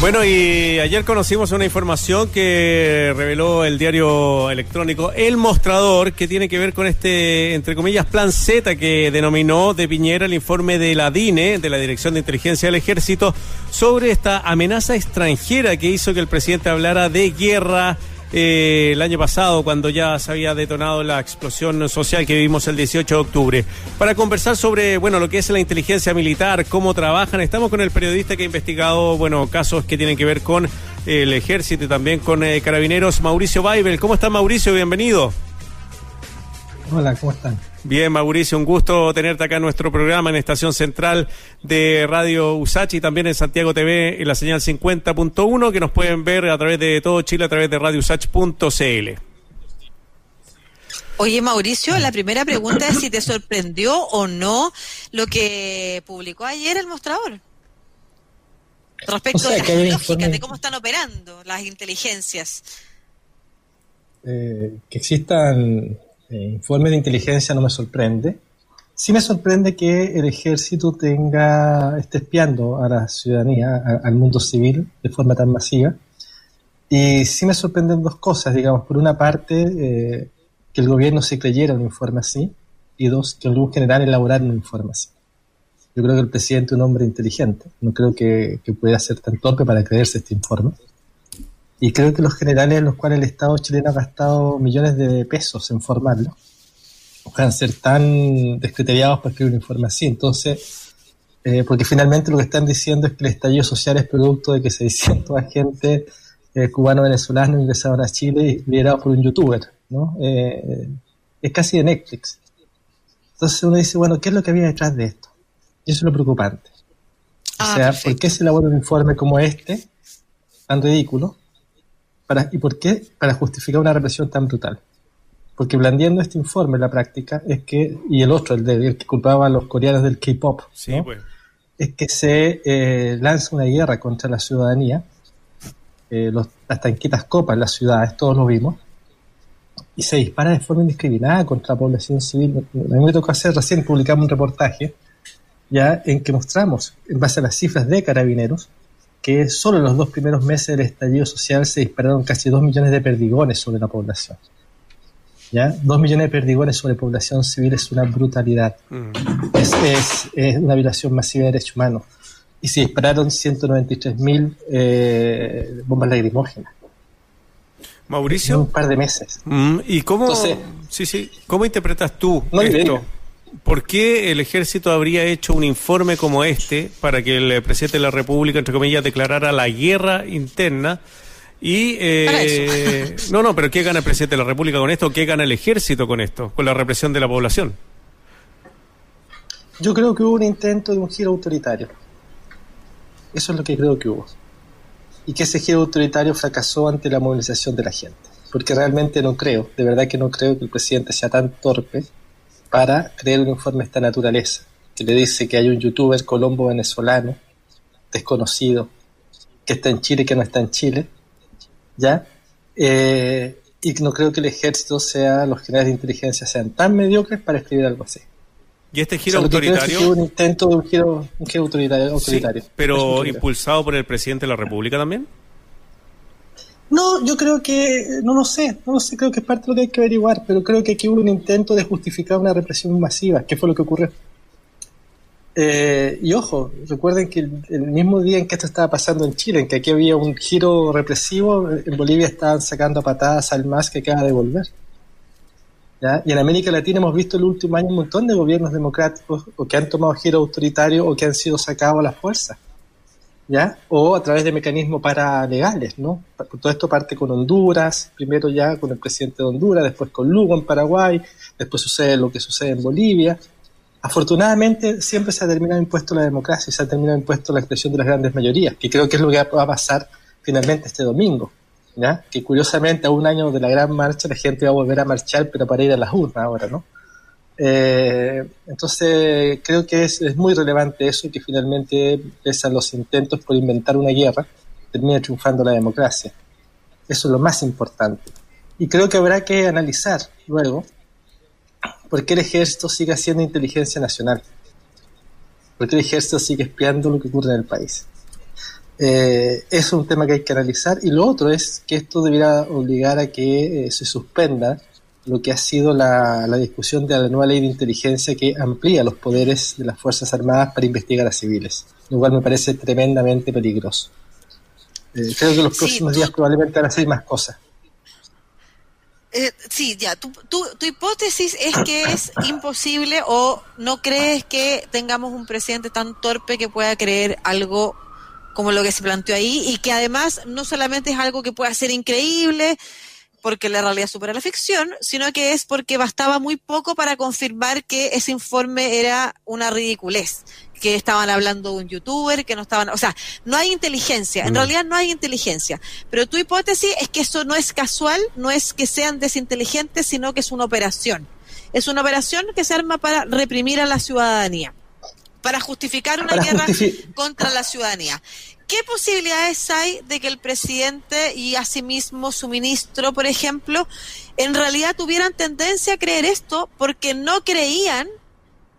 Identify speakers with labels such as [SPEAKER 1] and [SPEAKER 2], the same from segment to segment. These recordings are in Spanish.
[SPEAKER 1] Bueno, y ayer conocimos una información que reveló el diario electrónico El Mostrador, que tiene que ver con este, entre comillas, plan Z que denominó de Piñera el informe de la DINE, de la Dirección de Inteligencia del Ejército, sobre esta amenaza extranjera que hizo que el presidente hablara de guerra eh, el año pasado, cuando ya se había detonado la explosión social que vivimos el 18 de octubre. Para conversar sobre, bueno, lo que es la inteligencia militar, cómo trabajan, estamos con el periodista que ha investigado, bueno, casos que tienen que ver con el ejército y también con eh, carabineros, Mauricio Baibel. ¿Cómo está Mauricio? Bienvenido.
[SPEAKER 2] Hola, ¿cómo están?
[SPEAKER 1] Bien, Mauricio, un gusto tenerte acá en nuestro programa en Estación Central de Radio Usachi y también en Santiago TV en la señal 50.1 que nos pueden ver a través de todo Chile a través de radiousach.cl.
[SPEAKER 3] Oye, Mauricio, la primera pregunta es si te sorprendió o no lo que publicó ayer el mostrador. Respecto a las lógicas de cómo están operando las inteligencias.
[SPEAKER 2] Eh, que existan informe de inteligencia no me sorprende. Sí me sorprende que el ejército tenga, esté espiando a la ciudadanía, al mundo civil, de forma tan masiva. Y sí me sorprenden dos cosas, digamos. Por una parte, eh, que el gobierno se creyera un informe así, y dos, que algún general elaborara un informe así. Yo creo que el presidente es un hombre inteligente, no creo que, que pueda ser tan torpe para creerse este informe. Y creo que los generales en los cuales el Estado chileno ha gastado millones de pesos en formarlo puedan ser tan descriteriados para escribir un informe así. Entonces, eh, porque finalmente lo que están diciendo es que el estallido social es producto de que 600 agentes eh, cubano-venezolanos ingresaron a Chile liderados por un youtuber, ¿no? Eh, es casi de Netflix. Entonces uno dice, bueno, ¿qué es lo que había detrás de esto? Y eso es lo preocupante. o ah, sea, ¿por qué se elabora un informe como este, tan ridículo, ¿Y por qué? Para justificar una represión tan brutal. Porque blandiendo este informe, la práctica es que, y el otro, el, de, que culpaba a los coreanos del K-pop, pues. es que se eh, lanza una guerra contra la ciudadanía, eh, las tanquitas copas en las ciudades, todos lo vimos, y se dispara de forma indiscriminada contra la población civil. A mí me tocó hacer, recién publicamos un reportaje, ya en que mostramos, en base a las cifras de carabineros, que solo en los dos primeros meses del estallido social se dispararon casi dos millones de perdigones sobre la población. ¿Ya? Dos millones de perdigones sobre población civil es una brutalidad. Mm. Es, una violación masiva de derechos humanos. Y se dispararon 193.000 eh, bombas lacrimógenas.
[SPEAKER 1] Mauricio.
[SPEAKER 2] En un par de meses.
[SPEAKER 1] Mm, ¿Y cómo, sí, sí, cómo interpretas tú esto? ¿Por qué el ejército habría hecho un informe como este para que el presidente de la República, entre comillas, declarara la guerra interna? Y eh, no, no, pero ¿qué gana el presidente de la República con esto? ¿Qué gana el ejército con esto? Con la represión de la población.
[SPEAKER 2] Yo creo que hubo un intento de un giro autoritario. Eso es lo que creo que hubo. Y que ese giro autoritario fracasó ante la movilización de la gente. Porque realmente no creo, de verdad que no creo que el presidente sea tan torpe para crear un informe de esta naturaleza, que le dice que hay un youtuber colombo venezolano, desconocido, que está en Chile y que no está en Chile, ¿ya? Eh, y no creo que el ejército sea, los generales de inteligencia sean tan mediocres para escribir algo así.
[SPEAKER 1] ¿Y este giro autoritario?
[SPEAKER 2] Es un intento de un giro, un giro autoritario.
[SPEAKER 1] pero impulsado por el presidente de la República también.
[SPEAKER 2] No, yo creo que, no lo sé, no lo sé, creo que es parte de lo que hay que averiguar, pero creo que aquí hubo un intento de justificar una represión masiva, ¿Qué fue lo que ocurrió. Eh, y ojo, recuerden que el, mismo día en que esto estaba pasando en Chile, en que aquí había un giro represivo, en Bolivia estaban sacando patadas al MAS que acaba de volver. Y en América Latina hemos visto el último año un montón de gobiernos democráticos o que han tomado giro autoritario o que han sido sacados a la fuerza. ¿Ya? O a través de mecanismos paralegales, ¿no? Todo esto parte con Honduras, primero ya con el presidente de Honduras, después con Lugo en Paraguay, después sucede lo que sucede en Bolivia. Afortunadamente siempre se ha terminado impuesto la democracia y se ha terminado impuesto la expresión de las grandes mayorías, que creo que es lo que va a pasar finalmente este domingo, ¿ya? Que curiosamente a un año de la gran marcha la gente va a volver a marchar, pero para ir a las urnas ahora, ¿no? Eh, entonces, creo que es, muy relevante eso que finalmente, pese a los intentos por inventar una guerra, termina triunfando la democracia. Eso es lo más importante. Y creo que habrá que analizar luego por qué el ejército sigue haciendo inteligencia nacional. ¿Por qué el ejército sigue espiando lo que ocurre en el país? Eh, es un tema que hay que analizar y lo otro es que esto debiera obligar a que eh, se suspenda lo que ha sido la, discusión de la nueva ley de inteligencia que amplía los poderes de las Fuerzas Armadas para investigar a civiles, lo cual me parece tremendamente peligroso. Eh, creo que los próximos días probablemente van a hacer más cosas.
[SPEAKER 3] Eh, sí, ya, tu, tu, tu, hipótesis es que es imposible o no crees que tengamos un presidente tan torpe que pueda creer algo como lo que se planteó ahí y que además no solamente es algo que pueda ser increíble porque la realidad supera la ficción, sino que es porque bastaba muy poco para confirmar que ese informe era una ridiculez, que estaban hablando de un youtuber, que no estaban, o sea, no hay inteligencia, en mm. realidad no hay inteligencia, pero tu hipótesis es que eso no es casual, no es que sean desinteligentes, sino que es una operación. Es una operación que se arma para reprimir a la ciudadanía, para justificar una guerra contra la ciudadanía. ¿Qué posibilidades hay de que el presidente y asimismo su ministro, por ejemplo, en realidad tuvieran tendencia a creer esto porque no creían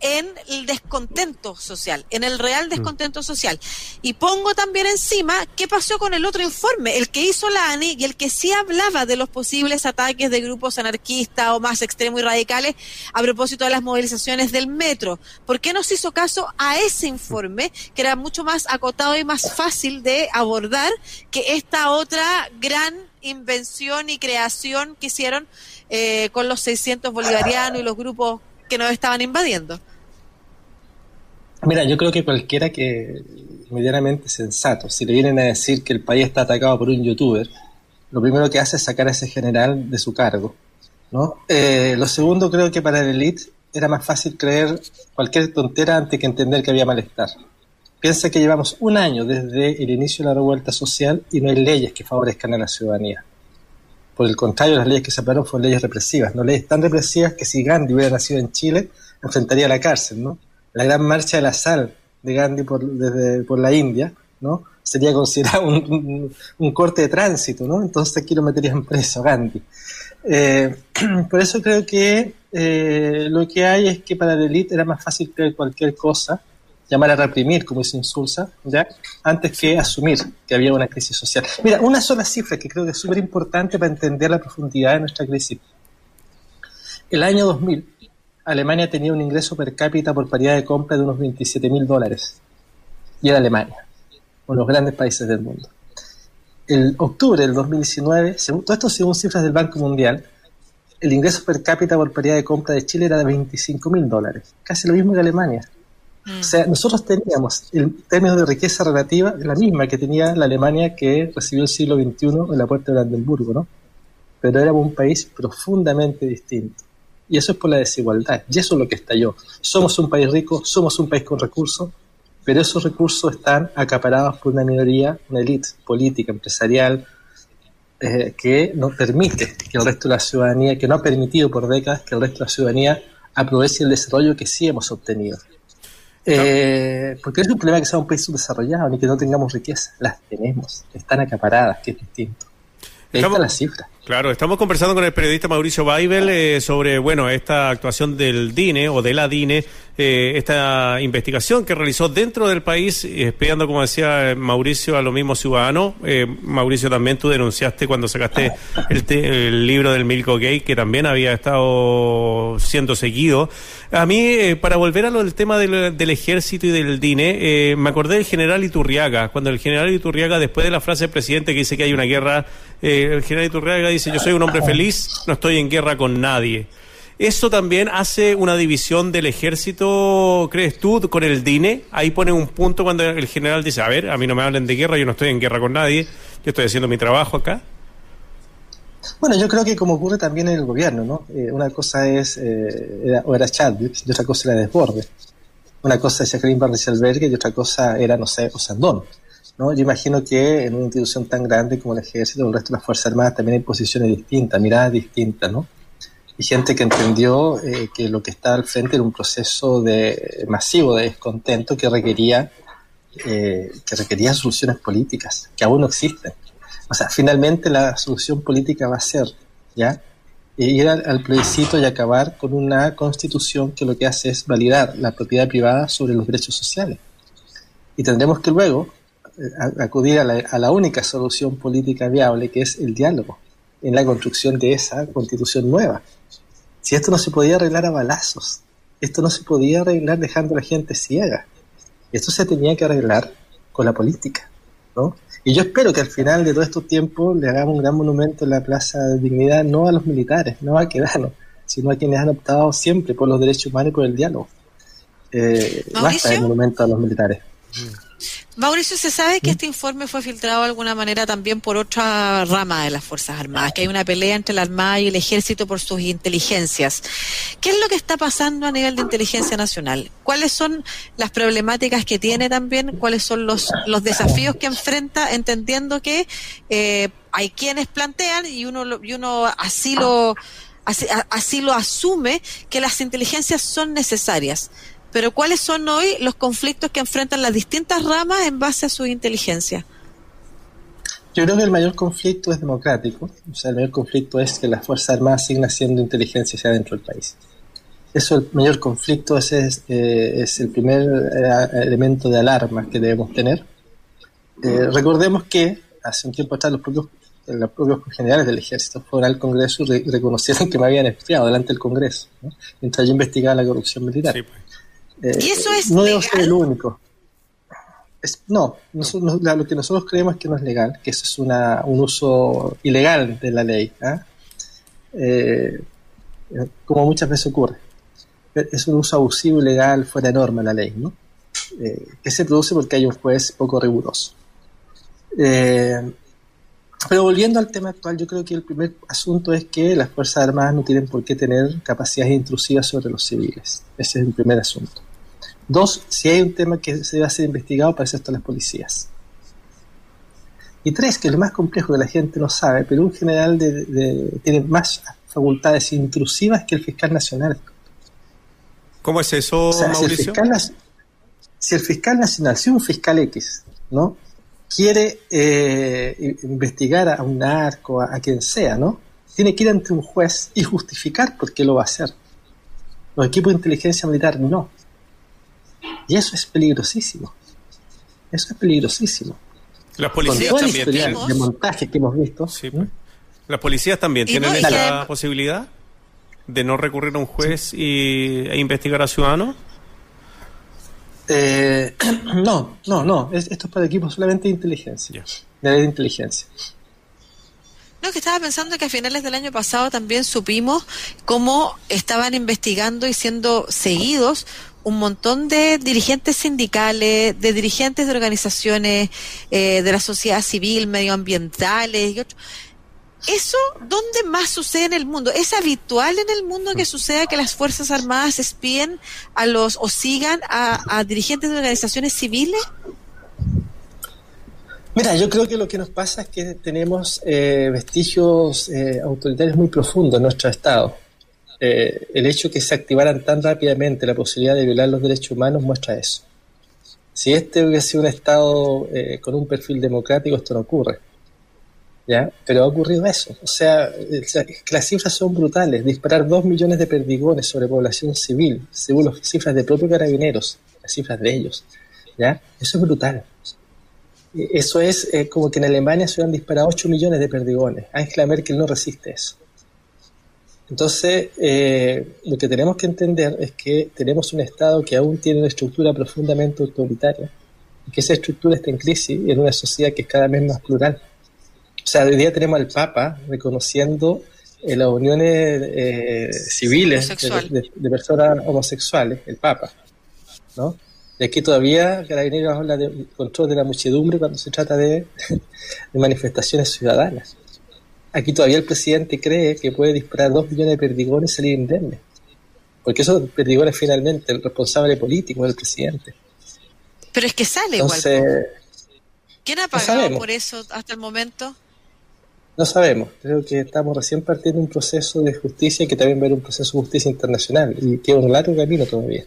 [SPEAKER 3] en el descontento social, en el real mm. descontento social. Y pongo también encima qué pasó con el otro informe, el que hizo la ANI y el que sí hablaba de los posibles ataques de grupos anarquistas o más extremos y radicales a propósito de las movilizaciones del metro. ¿Por qué no se hizo caso a ese informe, que era mucho más acotado y más fácil de abordar que esta otra gran invención y creación que hicieron eh, con los 600 bolivarianos y los grupos que nos estaban invadiendo.
[SPEAKER 2] Mira, yo creo que cualquiera que medianamente sensato, si le vienen a decir que el país está atacado por un youtuber, lo primero que hace es sacar a ese general de su cargo. ¿no? Eh, lo segundo, creo que para el elite era más fácil creer cualquier tontera antes que entender que había malestar. Piensa que llevamos un año desde el inicio de la revuelta social y no hay leyes que favorezcan a la ciudadanía. Por el contrario, las leyes que se aprobaron fueron leyes represivas, no leyes tan represivas que si Gandhi hubiera nacido en Chile, enfrentaría la cárcel, ¿no? La gran marcha de la sal de Gandhi por, desde, por la India, ¿no? Sería considerado un, corte de tránsito, ¿no? Entonces aquí lo meterían preso, Gandhi. Eh, por eso creo que eh, lo que hay es que para la élite era más fácil creer cualquier cosa llamar a reprimir, como dice Insulsa, ¿ya? antes que asumir que había una crisis social. Mira, una sola cifra que creo que es súper importante para entender la profundidad de nuestra crisis. El año 2000, Alemania tenía un ingreso per cápita por paridad de compra de unos 27 mil dólares. Y era Alemania, uno de los grandes países del mundo. El octubre del 2019, según, todo esto según cifras del Banco Mundial, el ingreso per cápita por paridad de compra de Chile era de 25 mil dólares, casi lo mismo que Alemania. O sea, nosotros teníamos el término de riqueza relativa la misma que tenía la Alemania que recibió el siglo XXI en la puerta de Brandenburgo, ¿no? Pero éramos un país profundamente distinto. Y eso es por la desigualdad. Y eso es lo que estalló. Somos un país rico, somos un país con recursos, pero esos recursos están acaparados por una minoría, una élite política, empresarial, eh, que no permite que el resto de la ciudadanía, que no ha permitido por décadas que el resto de la ciudadanía aproveche el desarrollo que sí hemos obtenido. Eh, porque es un problema que sea un país subdesarrollado ni que no tengamos riqueza. Las tenemos, están acaparadas, que es distinto. Ahí está la cifra.
[SPEAKER 1] Claro, estamos conversando con el periodista Mauricio Baibel eh, sobre, bueno, esta actuación del DINE o de la DINE, eh, esta investigación que realizó dentro del país, espiando, como decía Mauricio, a lo mismo ciudadano. Eh, Mauricio, también tú denunciaste cuando sacaste el, libro del Milko Gay, que también había estado siendo seguido. A mí, para volver a lo del tema del, del ejército y del DINE, me acordé del general Iturriaga, cuando el general Iturriaga, después de la frase del presidente que dice que hay una guerra, el general Iturriaga dice, yo soy un hombre feliz, no estoy en guerra con nadie. ¿Eso también hace una división del ejército, crees tú, con el DINE? Ahí pone un punto cuando el general dice, a ver, a mí no me hablen de guerra, yo no estoy en guerra con nadie, yo estoy haciendo mi trabajo acá.
[SPEAKER 2] Bueno, yo creo que como ocurre también en el gobierno, ¿no? Eh, una cosa es, eh, era, o era Chadwick, y otra cosa era Desborde. Una cosa es Jacqueline Van y otra cosa era, no sé, Osandón. ¿no? Yo imagino que en una institución tan grande como el ejército o el resto de las Fuerzas Armadas también hay posiciones distintas, miradas distintas, ¿no? Y gente que entendió eh, que lo que estaba al frente era un proceso de, masivo de descontento que requería, eh, que requería soluciones políticas, que aún no existen. O sea, finalmente la solución política va a ser, ¿ya? ir al, al plebiscito y acabar con una constitución que lo que hace es validar la propiedad privada sobre los derechos sociales. Y tendremos que luego acudir a la, única solución política viable, que es el diálogo, en la construcción de esa constitución nueva. Si esto no se podía arreglar a balazos, esto no se podía arreglar dejando a la gente ciega, esto se tenía que arreglar con la política, ¿no? Y yo espero que al final de todo estos tiempos le hagamos un gran monumento en la Plaza de Dignidad, no a los militares, no a Quedano, sino a quienes han optado siempre por los derechos humanos y por el diálogo. Eh, basta el monumento a los militares.
[SPEAKER 3] Mauricio, se sabe que este informe fue filtrado de alguna manera también por otra rama de las Fuerzas Armadas, que hay una pelea entre la Armada y el Ejército por sus inteligencias. ¿Qué es lo que está pasando a nivel de inteligencia nacional? ¿Cuáles son las problemáticas que tiene también? ¿Cuáles son los, los desafíos que enfrenta, entendiendo que eh, hay quienes plantean y uno, y uno así lo... así lo asume que las inteligencias son necesarias pero ¿cuáles son hoy los conflictos que enfrentan las distintas ramas en base a su inteligencia?
[SPEAKER 2] Yo creo que el mayor conflicto es democrático, o sea, el mayor conflicto es que las Fuerzas Armadas siguen haciendo inteligencia hacia dentro del país. Eso, el mayor conflicto, ese es, eh, el primer eh, elemento de alarma que debemos tener. Eh, recordemos que hace un tiempo atrás los propios, los propios generales del ejército fueron al Congreso y reconocieron que me habían espiado delante del Congreso, mientras yo investigaba la corrupción militar. Sí, pues.
[SPEAKER 3] Eh, ¿Y eso es
[SPEAKER 2] no
[SPEAKER 3] debe
[SPEAKER 2] ser el único. no, lo que nosotros creemos es que no es legal, que eso es una, un uso ilegal de la ley, ¿ah? eh, como muchas veces ocurre. Es un uso abusivo, ilegal, fuera de norma la ley, ¿no? Eh, que se produce porque hay un juez poco riguroso. pero volviendo al tema actual, yo creo que el primer asunto es que las Fuerzas Armadas no tienen por qué tener capacidades intrusivas sobre los civiles. Ese es el primer asunto. Dos, si hay un tema que se debe ser investigado, para eso están las policías. Y tres, que es lo más complejo que la gente no sabe, pero un general tiene más facultades intrusivas que el fiscal nacional.
[SPEAKER 1] ¿Cómo es eso, Mauricio?
[SPEAKER 2] Si el, fiscal, nacional, si un fiscal X, ¿no? quiere eh, investigar a un narco, a, a, quien sea, ¿no? Tiene que ir ante un juez y justificar por qué lo va a hacer. Los equipos de inteligencia militar no. Y eso es peligrosísimo. Eso es peligrosísimo.
[SPEAKER 1] Las policías también tienen...
[SPEAKER 2] de montaje que hemos visto.
[SPEAKER 1] Pues. Las policías también tienen esa posibilidad de no recurrir a un juez y, e investigar a ciudadanos.
[SPEAKER 2] Eh, no, no, no. esto es para equipos solamente de inteligencia. De inteligencia.
[SPEAKER 3] No, que estaba pensando que a finales del año pasado también supimos cómo estaban investigando y siendo seguidos un montón de dirigentes sindicales, de dirigentes de organizaciones eh, de la sociedad civil, medioambientales y otros. ¿Eso dónde más sucede en el mundo? ¿Es habitual en el mundo que suceda que las Fuerzas Armadas espíen a los o sigan a, dirigentes de organizaciones civiles?
[SPEAKER 2] Mira, yo creo que lo que nos pasa es que tenemos eh, vestigios eh, autoritarios muy profundos en nuestro Estado. Eh, el hecho de que se activaran tan rápidamente la posibilidad de violar los derechos humanos muestra eso. Si este hubiese sido un Estado eh, con un perfil democrático, esto no ocurre. ¿Ya? Pero ha ocurrido eso. O sea, las cifras son brutales. Disparar dos millones de perdigones sobre población civil, según las cifras de propios carabineros, las cifras de ellos. ¿Ya? Eso es brutal. Eso es eh, como que en Alemania se hubieran disparado 8 millones de perdigones. Angela Merkel no resiste eso. Entonces, eh, lo que tenemos que entender es que tenemos un Estado que aún tiene una estructura profundamente autoritaria y que esa estructura está en crisis en una sociedad que es cada vez más plural. O sea, hoy día tenemos al Papa reconociendo eh, las uniones eh, civiles de, personas homosexuales, el Papa, ¿no? Y aquí todavía Carabineros habla de control de la muchedumbre cuando se trata de manifestaciones ciudadanas. Aquí todavía el presidente cree que puede disparar dos millones de perdigones y salir indemne. Porque esos perdigones finalmente el responsable político es el presidente.
[SPEAKER 3] Pero es que sale igual. ¿Quién ha pagado por eso hasta el momento?
[SPEAKER 2] No sabemos. Creo que estamos recién partiendo un proceso de justicia y que también va a haber un proceso de justicia internacional. Y queda un largo camino todavía.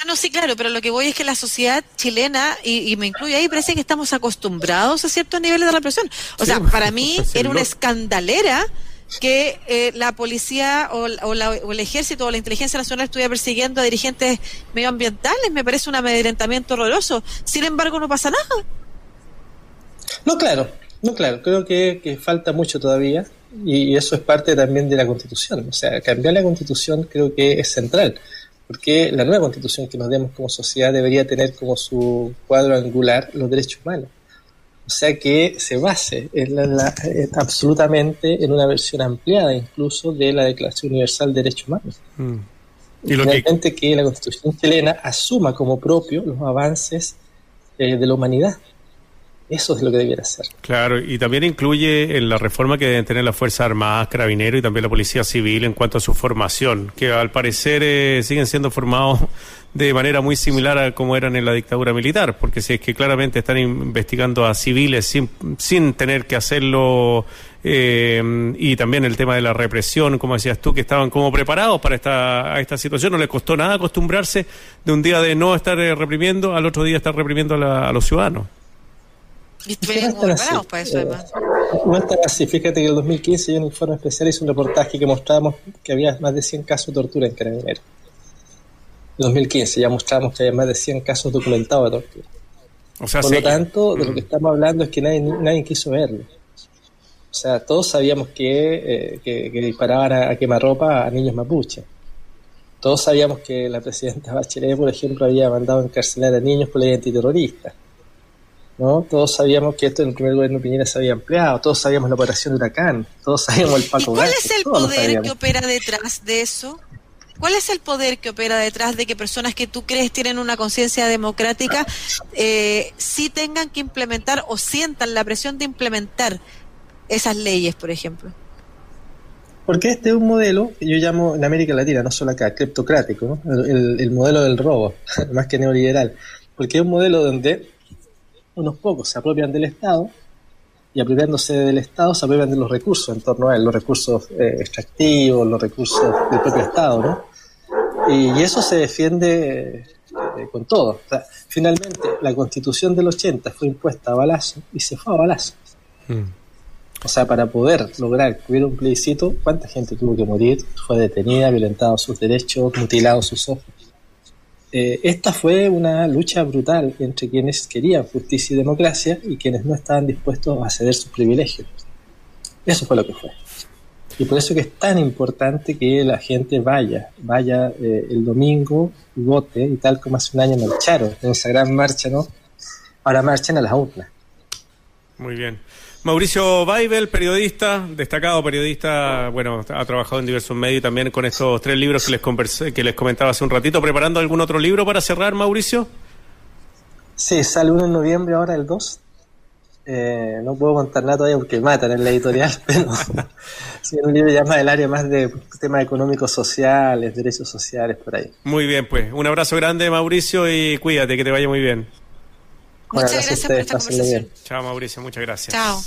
[SPEAKER 3] Ah, no, sí, claro, pero lo que voy es que la sociedad chilena, y, me incluye ahí, parece que estamos acostumbrados a ciertos niveles de represión. O sea, para mí era una escandalera que eh, la policía o, el ejército o la inteligencia nacional estuviera persiguiendo a dirigentes medioambientales. Me parece un amedrentamiento horroroso. Sin embargo, no pasa nada.
[SPEAKER 2] No, claro, no, claro, creo que, falta mucho todavía y, eso es parte también de la constitución. O sea, cambiar la constitución creo que es central, porque la nueva constitución que nos demos como sociedad debería tener como su cuadro angular los derechos humanos. O sea, que se base absolutamente en una versión ampliada incluso de la Declaración Universal de Derechos Humanos. Mm. Y lo que... que la Constitución chilena asuma como propio los avances eh, de la humanidad. Eso es lo que debiera hacer.
[SPEAKER 1] Claro, y también incluye en la reforma que deben tener las Fuerzas Armadas, Carabineros y también la Policía Civil en cuanto a su formación, que al parecer eh, siguen siendo formados de manera muy similar a como eran en la dictadura militar, porque si es que claramente están investigando a civiles sin, sin tener que hacerlo, eh, y también el tema de la represión, como decías tú, que estaban como preparados para esta, esta situación, no les costó nada acostumbrarse de un día de no estar eh, reprimiendo al otro día estar reprimiendo a los ciudadanos.
[SPEAKER 3] Y estuvieron preparados para eso, además.
[SPEAKER 2] No está así. Fíjate que en el 2015 yo en un informe especial hice un reportaje que mostrábamos que había más de 100 casos de tortura en Carabineros. En 2015 ya mostrábamos que había más de 100 casos documentados de tortura. Por lo tanto, de lo que estamos hablando es que nadie, nadie quiso verlo. O sea, todos sabíamos que, eh, que, disparaban a, a quemarropa a niños mapuches. Todos sabíamos que la presidenta Bachelet, por ejemplo, había mandado encarcelar a niños por la antiterrorista. ¿No? Todos sabíamos que esto en el primer gobierno de Piñera se había empleado, todos sabíamos la operación Huracán, todos sabíamos el Paco
[SPEAKER 3] ¿Y ¿Cuál es el poder que opera detrás de eso? ¿Cuál es el poder que opera detrás de que personas que tú crees tienen una conciencia democrática eh, sí tengan que implementar o sientan la presión de implementar esas leyes, por ejemplo?
[SPEAKER 2] Porque este es un modelo que yo llamo en América Latina, no solo acá, criptocrático, el, el modelo del robo, más que neoliberal. Porque es un modelo donde unos pocos se apropian del Estado y apropiándose del Estado se apropian de los recursos en torno a él, los recursos eh, extractivos, los recursos del propio Estado, ¿no? Y, eso se defiende eh, con todo. finalmente, la constitución del 80 fue impuesta a balazo y se fue a balazo. Mm. O sea, para poder lograr que hubiera un plebiscito, ¿cuánta gente tuvo que morir? Fue detenida, violentado sus derechos, mutilado sus ojos. Eh, esta fue una lucha brutal entre quienes querían justicia y democracia y quienes no estaban dispuestos a ceder sus privilegios. Eso fue lo que fue. Y por eso que es tan importante que la gente vaya, vaya eh, el domingo y vote, y tal como hace un año marcharon en esa gran marcha, ¿no? Ahora marchen a las urnas.
[SPEAKER 1] Muy bien. Mauricio Weibel, periodista, destacado periodista, bueno, ha trabajado en diversos medios y también con estos tres libros que les, conversé, que les comentaba hace un ratito. ¿Preparando algún otro libro para cerrar, Mauricio?
[SPEAKER 2] Sí, sale uno en noviembre, ahora el 2. Eh, no puedo contar nada todavía porque matan en la editorial, pero sí, un libro ya más del área más de temas económicos sociales, derechos sociales, por ahí.
[SPEAKER 1] Muy bien, pues. Un abrazo grande, Mauricio, y cuídate, que te vaya muy bien.
[SPEAKER 3] Muchas gracias, por esta conversación.
[SPEAKER 1] Chao, Mauricio, muchas gracias.
[SPEAKER 3] Chao.